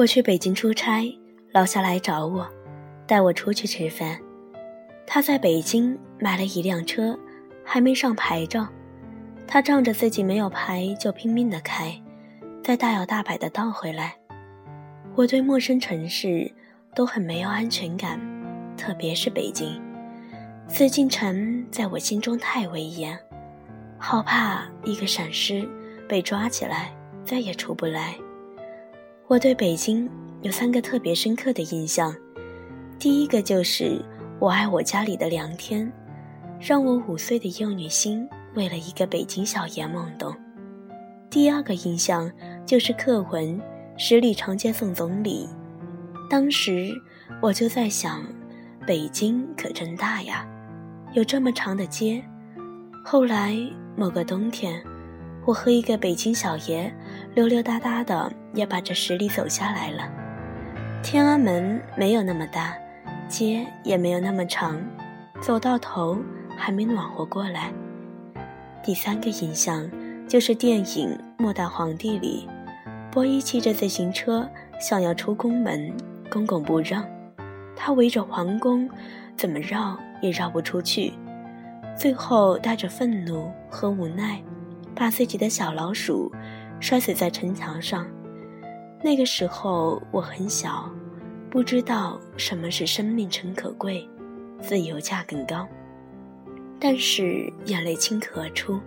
我去北京出差，老夏来找我，带我出去吃饭。他在北京买了一辆车，还没上牌照。他仗着自己没有牌，就拼命的开，再大摇大摆的倒回来。我对陌生城市都很没有安全感，特别是北京，紫禁城在我心中太威严，好怕一个闪失被抓起来，再也出不来。我对北京有三个特别深刻的印象，第一个就是我爱我家里的凉天，让我五岁的幼女心为了一个北京小爷懵懂。第二个印象就是课文《十里长街送总理》，当时我就在想，北京可真大呀，有这么长的街。后来某个冬天。我和一个北京小爷溜溜达达的，也把这十里走下来了。天安门没有那么大，街也没有那么长，走到头还没暖和过来。第三个印象就是电影《末代皇帝》里，伯夷骑着自行车想要出宫门，公公不让，他围着皇宫，怎么绕也绕不出去，最后带着愤怒和无奈。把自己的小老鼠摔死在城墙上。那个时候我很小，不知道什么是生命诚可贵，自由价更高。但是眼泪倾刻而出，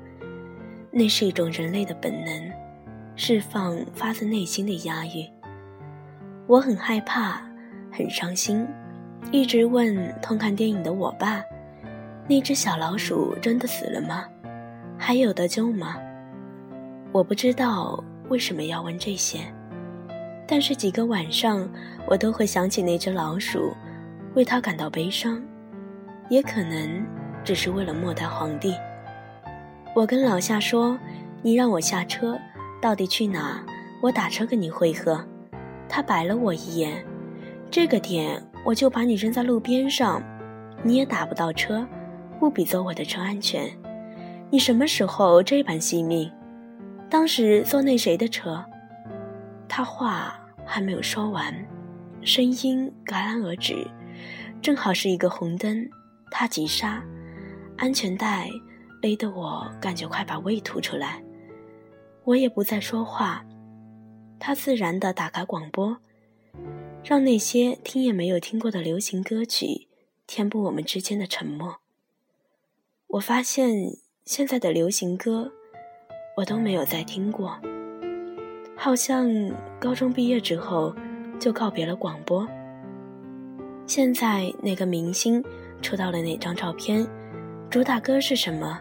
那是一种人类的本能，释放发自内心的压抑。我很害怕，很伤心，一直问痛看电影的我爸：“那只小老鼠真的死了吗？”还有得救吗？我不知道为什么要问这些，但是几个晚上我都会想起那只老鼠，为它感到悲伤，也可能只是为了末代皇帝。我跟老夏说：“你让我下车，到底去哪？我打车跟你会合。”他白了我一眼：“这个点我就把你扔在路边上，你也打不到车，不比坐我的车安全。”你什么时候这般惜命？当时坐那谁的车？他话还没有说完，声音戛然而止，正好是一个红灯，他急刹，安全带勒得我感觉快把胃吐出来。我也不再说话，他自然地打开广播，让那些听也没有听过的流行歌曲填补我们之间的沉默。我发现。现在的流行歌，我都没有再听过。好像高中毕业之后就告别了广播。现在哪个明星出道了哪张照片，主打歌是什么？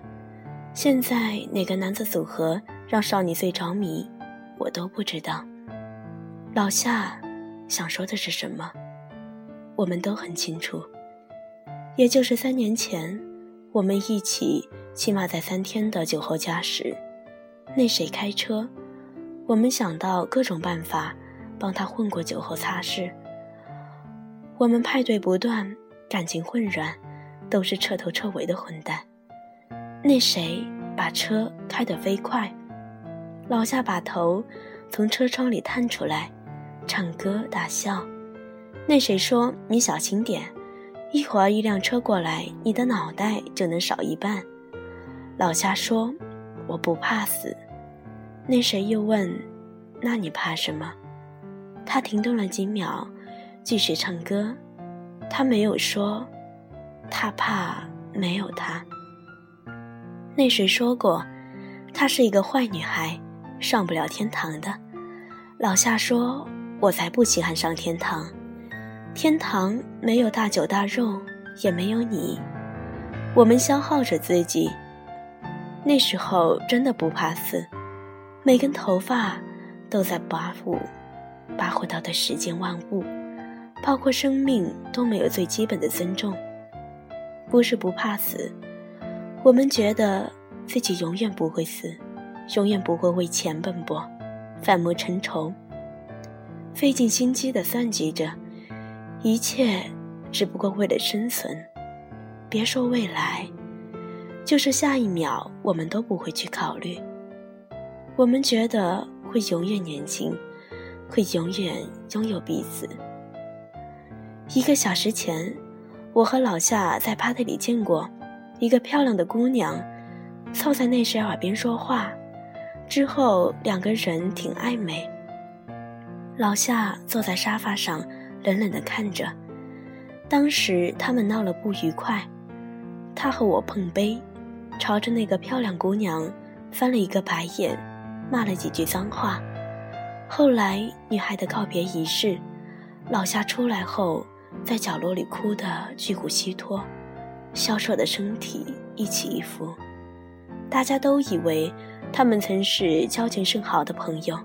现在哪个男子组合让少女最着迷，我都不知道。老夏想说的是什么？我们都很清楚。也就是三年前，我们一起。起码在三天的酒后驾驶，那谁开车？我们想到各种办法帮他混过酒后擦拭。我们派对不断，感情混乱，都是彻头彻尾的混蛋。那谁把车开得飞快？老夏把头从车窗里探出来，唱歌大笑。那谁说你小心点，一会儿一辆车过来，你的脑袋就能少一半。老夏说：“我不怕死。”那谁又问：“那你怕什么？”他停顿了几秒，继续唱歌。他没有说，他怕没有他。那谁说过，她是一个坏女孩，上不了天堂的。老夏说：“我才不稀罕上天堂，天堂没有大酒大肉，也没有你。我们消耗着自己。”那时候真的不怕死，每根头发都在跋扈，跋扈到对世间万物，包括生命都没有最基本的尊重。不是不怕死，我们觉得自己永远不会死，永远不会为钱奔波，反目成仇，费尽心机的算计着，一切只不过为了生存。别说未来。就是下一秒，我们都不会去考虑。我们觉得会永远年轻，会永远拥有彼此。一个小时前，我和老夏在趴特里见过一个漂亮的姑娘，凑在那谁耳边说话，之后两个人挺暧昧。老夏坐在沙发上，冷冷地看着。当时他们闹了不愉快，他和我碰杯，朝着那个漂亮姑娘翻了一个白眼，骂了几句脏话。后来女孩的告别仪式，老夏出来后，在角落里哭得巨骨虚脱，消瘦的身体一起一伏。大家都以为他们曾是交情甚好的朋友，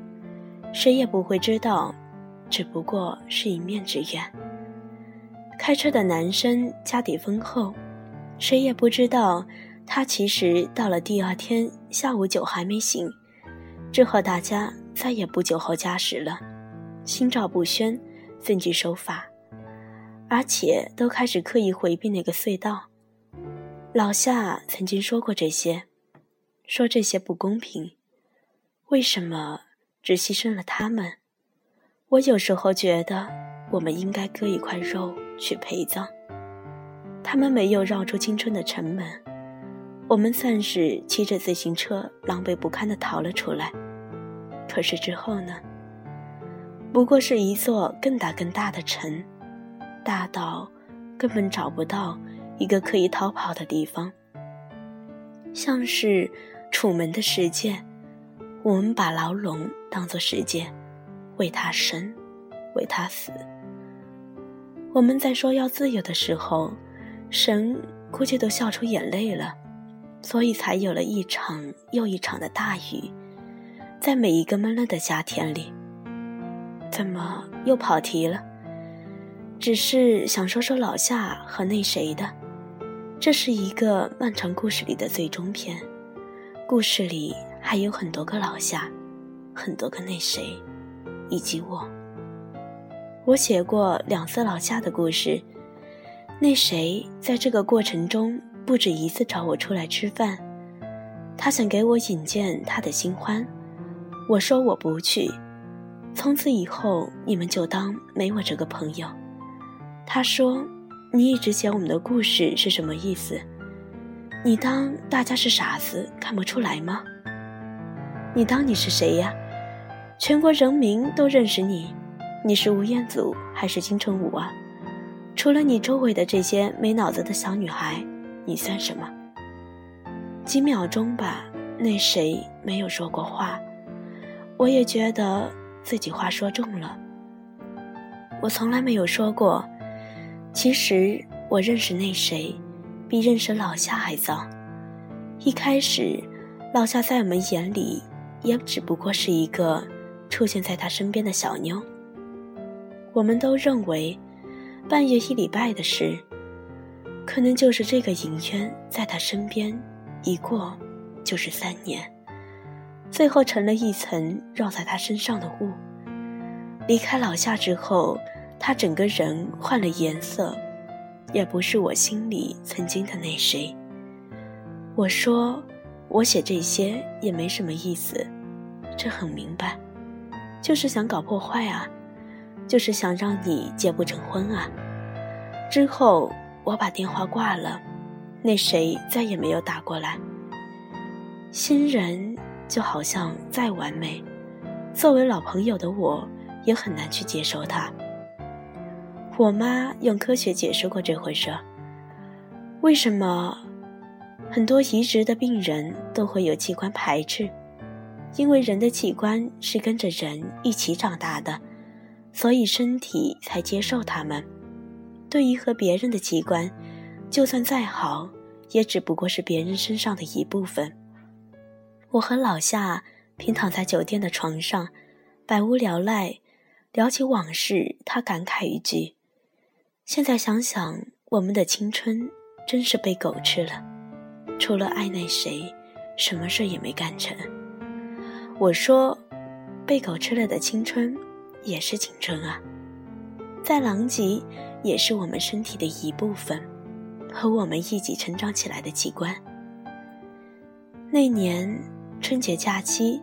谁也不会知道，只不过是一面之缘。开车的男生家底丰厚，谁也不知道他其实到了第二天下午酒还没醒。之后大家再也不酒后驾驶了，心照不宣，遵纪守法，而且都开始刻意回避那个隧道。老夏曾经说过这些，说这些不公平，为什么只牺牲了他们？我有时候觉得，我们应该割一块肉。去陪葬。他们没有绕出青春的城门，我们算是骑着自行车狼狈不堪地逃了出来。可是之后呢？不过是一座更大更大的城，大到根本找不到一个可以逃跑的地方。像是楚门的世界，我们把牢笼当作世界，为他生，为他死。我们在说要自由的时候，神估计都笑出眼泪了，所以才有了一场又一场的大雨，在每一个闷热的夏天里。怎么又跑题了？只是想说说老夏和那谁的，这是一个漫长故事里的最终篇，故事里还有很多个老夏，很多个那谁，以及我。我写过两次老夏的故事，那谁在这个过程中不止一次找我出来吃饭，他想给我引荐他的新欢，我说我不去，从此以后你们就当没我这个朋友。他说，你一直写我们的故事是什么意思？你当大家是傻子看不出来吗？你当你是谁呀？全国人民都认识你。你是吴彦祖还是金城武啊？除了你周围的这些没脑子的小女孩，你算什么？几秒钟吧，那谁没有说过话？我也觉得自己话说重了。我从来没有说过，其实我认识那谁，比认识老夏还早。一开始，老夏在我们眼里，也只不过是一个出现在他身边的小妞。我们都认为，半夜一礼拜的事，可能就是这个影渊在他身边，一过就是三年，最后成了一层绕在他身上的雾。离开老夏之后，他整个人换了颜色，也不是我心里曾经的那谁。我说，我写这些也没什么意思，这很明白，就是想搞破坏啊。就是想让你结不成婚啊！之后我把电话挂了，那谁再也没有打过来。新人就好像再完美，作为老朋友的我也很难去接受他。我妈用科学解释过这回事：为什么很多移植的病人都会有器官排斥？因为人的器官是跟着人一起长大的。所以身体才接受他们。对于和别人的器官，就算再好，也只不过是别人身上的一部分。我和老夏平躺在酒店的床上，百无聊赖，聊起往事。他感慨一句：“现在想想，我们的青春真是被狗吃了。除了爱那谁，什么事也没干成。”我说：“被狗吃了的青春。”也是青春啊，在狼藉也是我们身体的一部分，和我们一起成长起来的器官。那年春节假期，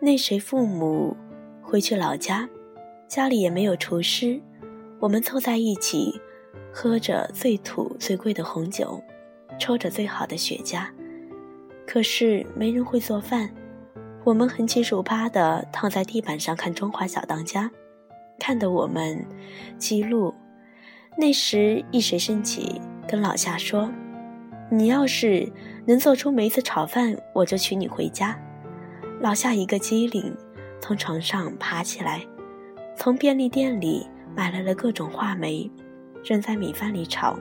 那谁父母回去老家，家里也没有厨师，我们凑在一起，喝着最土最贵的红酒，抽着最好的雪茄。可是没人会做饭，我们横七竖八地躺在地板上看《中华小当家》，看得我们记录。那时一时兴起，跟老夏说：“你要是能做出梅子炒饭，我就娶你回家。”老夏一个机灵，从床上爬起来，从便利店里买来了各种话梅，扔在米饭里炒，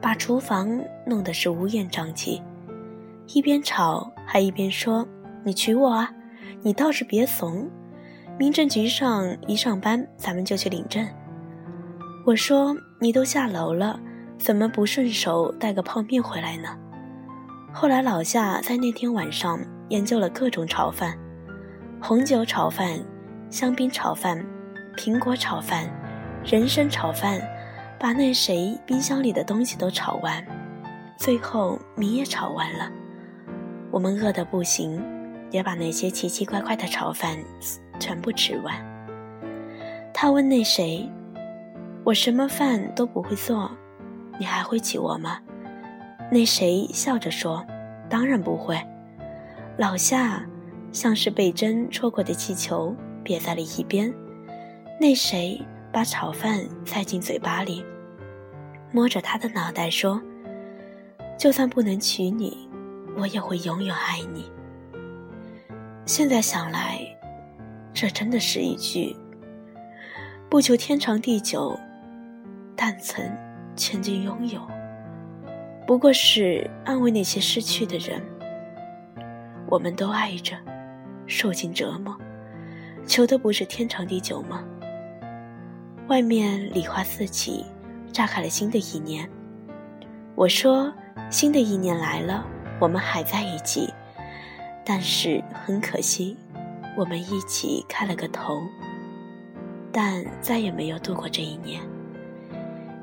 把厨房弄得是乌烟瘴气。一边炒还一边说：“你娶我啊！你倒是别怂！民政局上一上班，咱们就去领证。”我说：“你都下楼了，怎么不顺手带个泡面回来呢？”后来老夏在那天晚上研究了各种炒饭：红酒炒饭、香槟炒饭、苹果炒饭、人参炒饭，把那谁冰箱里的东西都炒完，最后米也炒完了。我们饿得不行，也把那些奇奇怪怪的炒饭全部吃完。他问那谁：“我什么饭都不会做，你还会娶我吗？”那谁笑着说：“当然不会。”老夏像是被针戳过的气球，憋在了一边。那谁把炒饭塞进嘴巴里，摸着他的脑袋说：“就算不能娶你。”我也会永远爱你。现在想来，这真的是一句不求天长地久，但曾曾经拥有。不过是安慰那些失去的人。我们都爱着，受尽折磨，求的不是天长地久吗？外面礼花四起，炸开了新的一年。我说，新的一年来了。我们还在一起，但是很可惜，我们一起开了个头，但再也没有度过这一年。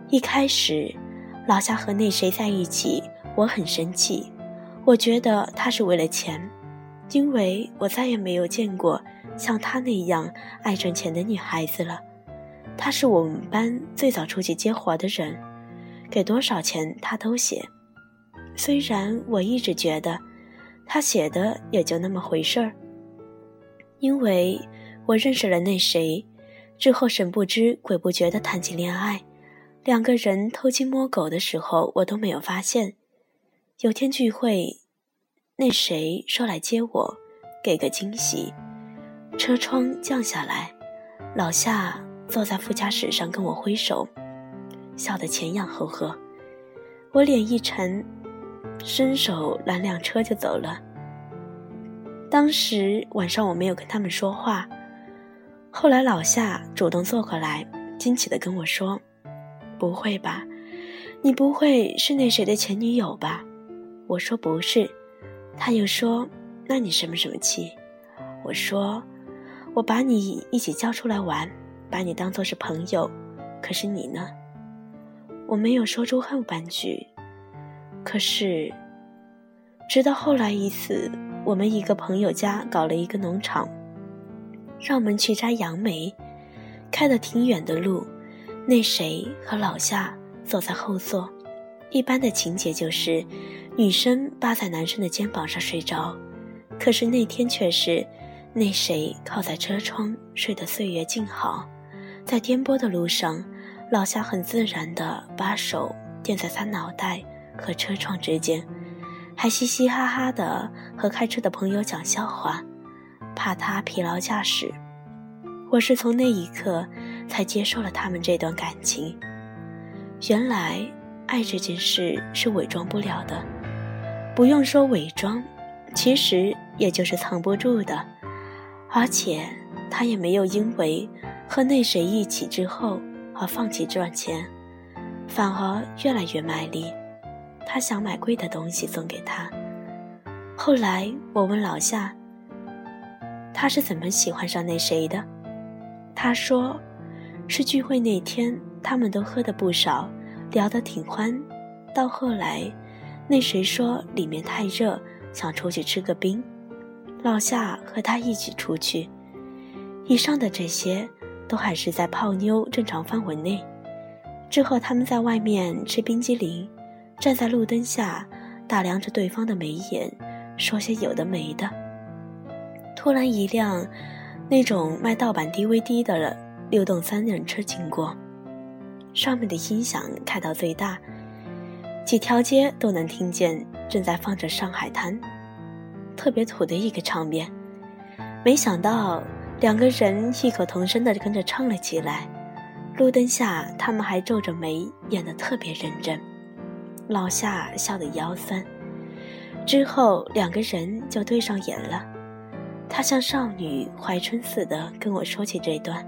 一开始，老夏和那谁在一起，我很生气，我觉得他是为了钱，因为我再也没有见过像他那样爱赚钱的女孩子了。他是我们班最早出去接活的人，给多少钱他都写。虽然我一直觉得，他写的也就那么回事儿。因为我认识了那谁，之后神不知鬼不觉地谈起恋爱，两个人偷鸡摸狗的时候，我都没有发现。有天聚会，那谁说来接我，给个惊喜。车窗降下来，老夏坐在副驾驶上跟我挥手，笑得前仰后合。我脸一沉。伸手拦辆车就走了。当时晚上我没有跟他们说话，后来老夏主动坐过来，惊奇地跟我说：“不会吧，你不会是那谁的前女友吧？”我说：“不是。”他又说：“那你什么什么气？”我说：“我把你一起叫出来玩，把你当做是朋友，可是你呢？”我没有说出后半句。可是，直到后来一次，我们一个朋友家搞了一个农场，让我们去摘杨梅，开得挺远的路，那谁和老夏坐在后座，一般的情节就是女生扒在男生的肩膀上睡着，可是那天却是那谁靠在车窗睡得岁月静好，在颠簸的路上，老夏很自然地把手垫在他脑袋。和车窗之间，还嘻嘻哈哈的和开车的朋友讲笑话，怕他疲劳驾驶。我是从那一刻才接受了他们这段感情。原来爱这件事是伪装不了的，不用说伪装，其实也就是藏不住的。而且他也没有因为和那谁一起之后而放弃赚钱，反而越来越卖力。他想买贵的东西送给他。后来我问老夏，他是怎么喜欢上那谁的？他说，是聚会那天，他们都喝的不少，聊得挺欢。到后来，那谁说里面太热，想出去吃个冰，老夏和他一起出去。以上的这些，都还是在泡妞正常范围内。之后，他们在外面吃冰激凌，站在路灯下打量着对方的眉眼，说些有的没的。突然，一辆那种卖盗版 DVD 的了六栋三轮车经过，上面的音响开到最大，几条街都能听见，正在放着《上海滩》，特别土的一个场面。没想到两个人异口同声地跟着唱了起来。路灯下，他们还皱着眉，演得特别认真。老夏笑得腰酸。之后，两个人就对上眼了。他像少女怀春似的跟我说起这段。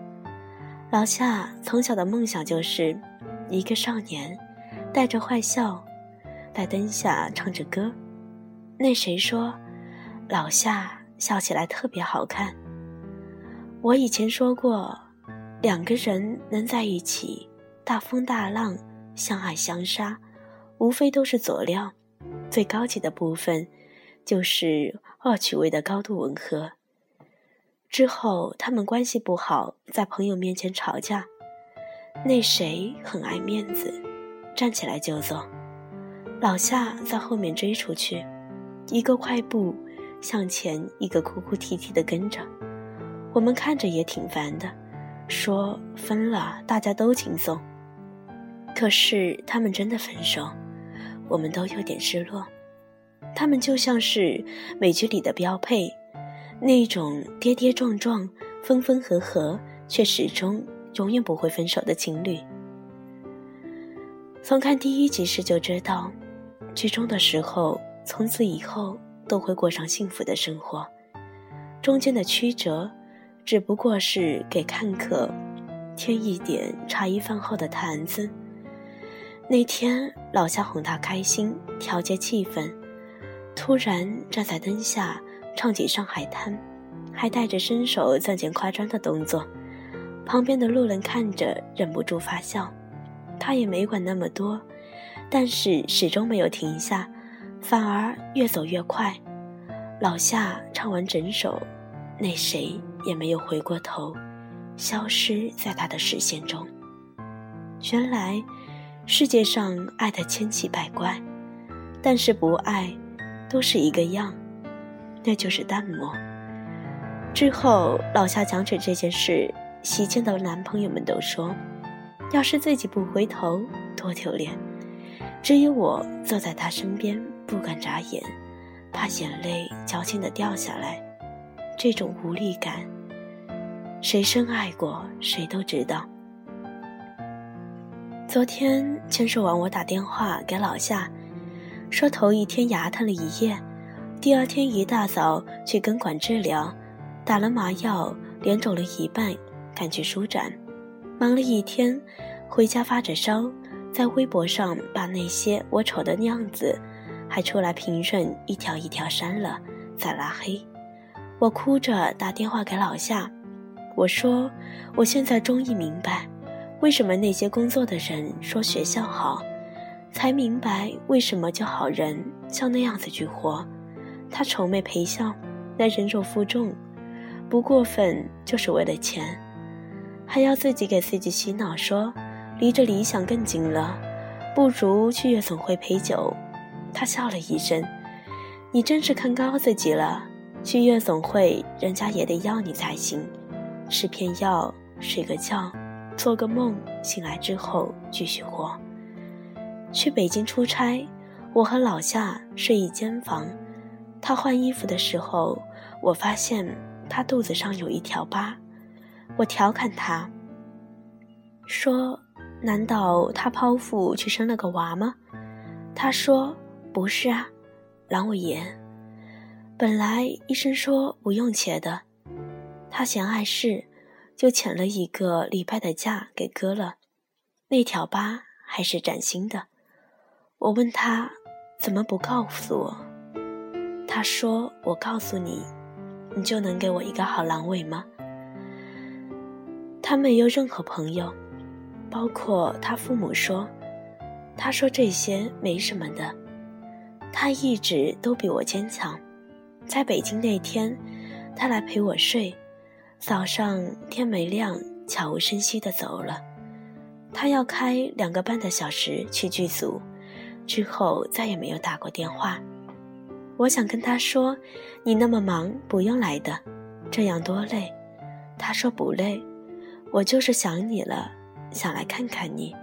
老夏从小的梦想就是一个少年，带着坏笑，在灯下唱着歌。那谁说，老夏笑起来特别好看？我以前说过。两个人能在一起，大风大浪，相爱相杀，无非都是佐料。最高级的部分，就是恶趣味的高度吻合。之后他们关系不好，在朋友面前吵架。那谁很爱面子，站起来就走。老夏在后面追出去，一个快步向前，一个哭哭啼啼的跟着。我们看着也挺烦的。说分了，大家都轻松。可是他们真的分手，我们都有点失落。他们就像是美剧里的标配，那种跌跌撞撞、分分合合，却始终永远不会分手的情侣。从看第一集时就知道，剧中的时候，从此以后都会过上幸福的生活，中间的曲折。只不过是给看客添一点茶余饭后的谈资。那天老夏哄他开心，调节气氛，突然站在灯下唱起《上海滩》，还带着伸手向前夸张的动作。旁边的路人看着忍不住发笑，他也没管那么多，但是始终没有停下，反而越走越快。老夏唱完整首。那谁也没有回过头，消失在他的视线中。原来，世界上爱的千奇百怪，但是不爱，都是一个样，那就是淡漠。之后，老夏讲起这件事，席间的男朋友们都说：“要是自己不回头，多丢脸。”只有我坐在他身边，不敢眨眼，怕眼泪矫情的掉下来。这种无力感，谁深爱过，谁都知道。昨天签售完，我打电话给老夏，说头一天牙疼了一夜，第二天一大早去根管治疗，打了麻药，脸肿了一半，赶去舒展，忙了一天，回家发着烧，在微博上把那些我丑的样子，还出来评论一条一条删了，再拉黑。我哭着打电话给老夏，我说：“我现在终于明白，为什么那些工作的人说学校好，才明白为什么叫好人像那样子去活。他愁眉陪笑，来忍辱负重，不过分就是为了钱，还要自己给自己洗脑说，离着理想更近了，不如去夜总会陪酒。”他笑了一声：“你真是看高自己了。”去夜总会，人家也得要你才行。吃片药，睡个觉，做个梦，醒来之后继续活。去北京出差，我和老夏睡一间房。他换衣服的时候，我发现他肚子上有一条疤。我调侃他，说：“难道他剖腹去生了个娃吗？”他说：“不是啊，阑尾炎。”本来医生说不用切的，他嫌碍事，就请了一个礼拜的假给割了。那条疤还是崭新的。我问他怎么不告诉我，他说：“我告诉你，你就能给我一个好阑尾吗？”他没有任何朋友，包括他父母说，他说这些没什么的，他一直都比我坚强。在北京那天，他来陪我睡。早上天没亮悄无声息地走了。他要开两个半的小时去剧组，之后再也没有打过电话。我想跟他说：“你那么忙，不用来的，这样多累。”他说：“不累，我就是想你了，想来看看你。”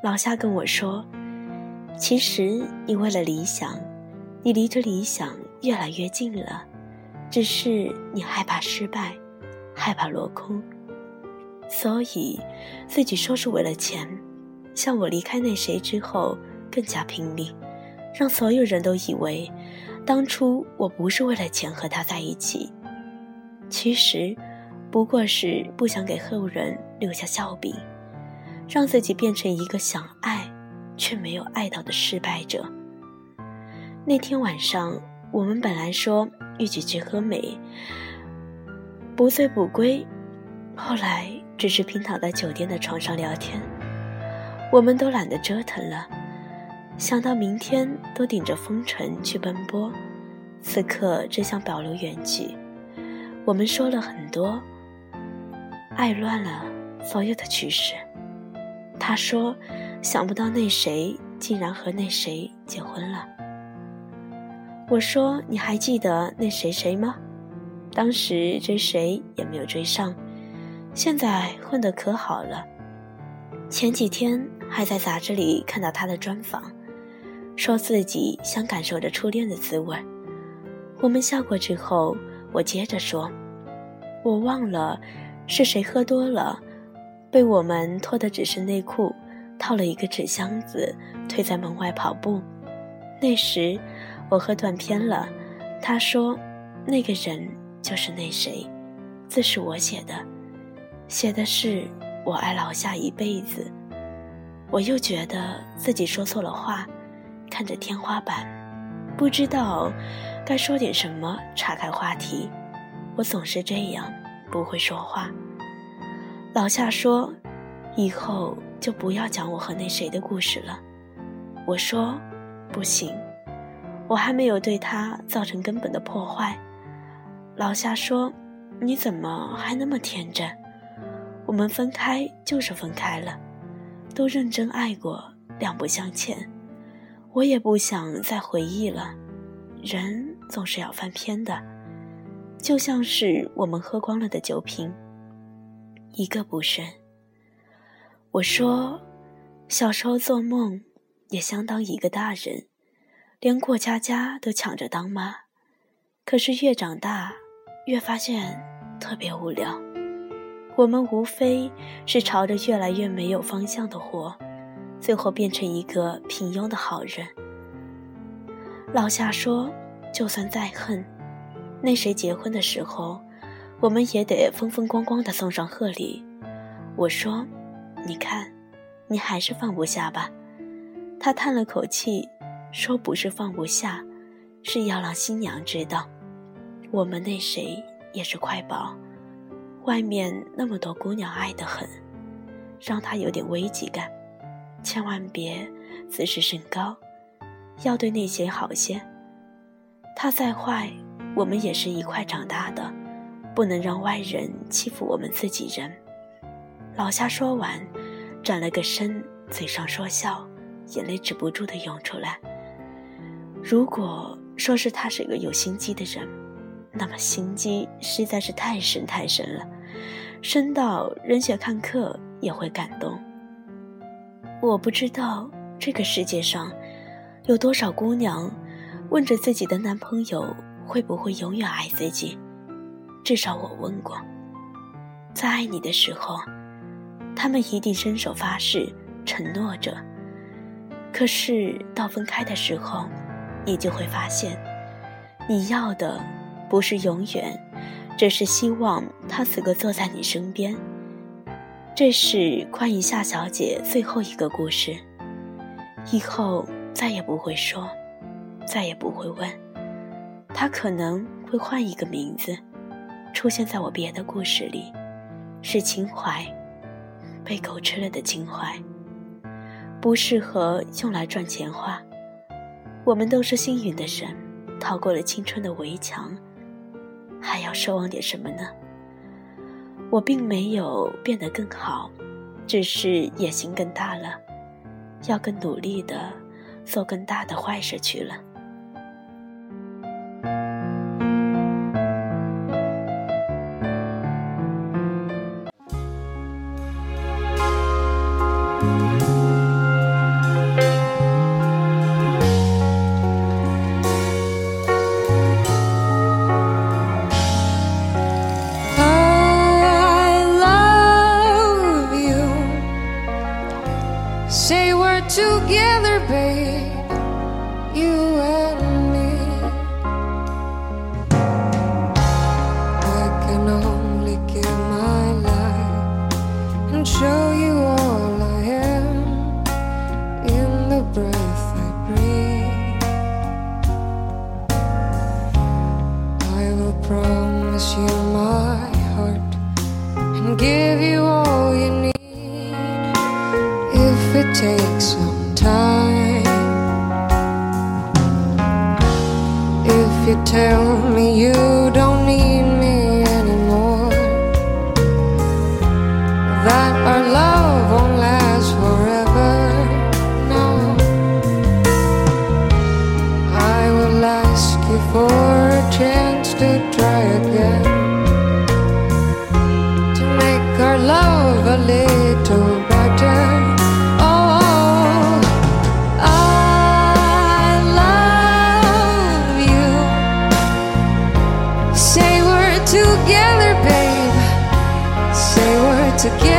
老夏跟我说：“其实你为了理想，你离着理想越来越近了，只是你害怕失败，害怕落空，所以自己说是为了钱。像我离开那谁之后，更加拼命。”让所有人都以为，当初我不是为了钱和他在一起，其实不过是不想给后人留下笑柄，让自己变成一个想爱却没有爱到的失败者。那天晚上，我们本来说一起去喝美，不醉不归，后来只是平躺在酒店的床上聊天，我们都懒得折腾了。想到明天都顶着风尘去奔波，此刻只想保留原句。我们说了很多，爱乱了所有的趋势。他说：“想不到那谁竟然和那谁结婚了。”我说：“你还记得那谁谁吗？当时追谁也没有追上，现在混得可好了。前几天还在杂志里看到他的专访。”说自己想感受着初恋的滋味。我们笑过之后，我接着说：“我忘了是谁喝多了，被我们脱的只是内裤，套了一个纸箱子，推在门外跑步。那时我喝断片了。他说，那个人就是那谁，字是我写的，写的是我爱老夏一辈子。我又觉得自己说错了话。”看着天花板，不知道该说点什么，岔开话题。我总是这样，不会说话。老夏说：“以后就不要讲我和那谁的故事了。”我说：“不行，我还没有对他造成根本的破坏。”老夏说：“你怎么还那么天真？我们分开就是分开了，都认真爱过，两不相欠。”我也不想再回忆了，人总是要翻篇的，就像是我们喝光了的酒瓶，一个不剩。我说，小时候做梦也相当一个大人，连过家家都抢着当妈，可是越长大，越发现特别无聊。我们无非是朝着越来越没有方向的活。最后变成一个平庸的好人。老夏说：“就算再恨，那谁结婚的时候，我们也得风风光光的送上贺礼。”我说：“你看，你还是放不下吧？”他叹了口气，说：“不是放不下，是要让新娘知道，我们那谁也是块宝，外面那么多姑娘爱得很，让他有点危机感。”千万别自视甚高，要对那些好些。他再坏，我们也是一块长大的，不能让外人欺负我们自己人。老夏说完，转了个身，嘴上说笑，眼泪止不住的涌出来。如果说是他是个有心机的人，那么心机实在是太深太深了，深到人血看客也会感动。我不知道这个世界上有多少姑娘问着自己的男朋友会不会永远爱自己，至少我问过。在爱你的时候，他们一定伸手发誓，承诺着。可是到分开的时候，你就会发现，你要的不是永远，只是希望他此刻坐在你身边。这是关于夏小姐最后一个故事，以后再也不会说，再也不会问，她可能会换一个名字，出现在我别的故事里，是情怀，被狗吃了的情怀，不适合用来赚钱花。我们都是幸运的人，逃过了青春的围墙，还要奢望点什么呢？我并没有变得更好只是野心更大了要更努力的做更大的坏事去了。show you all I am in the breath I breathe. I will promise you my heart and give you all you need if it takes some time. If you tell me you to give.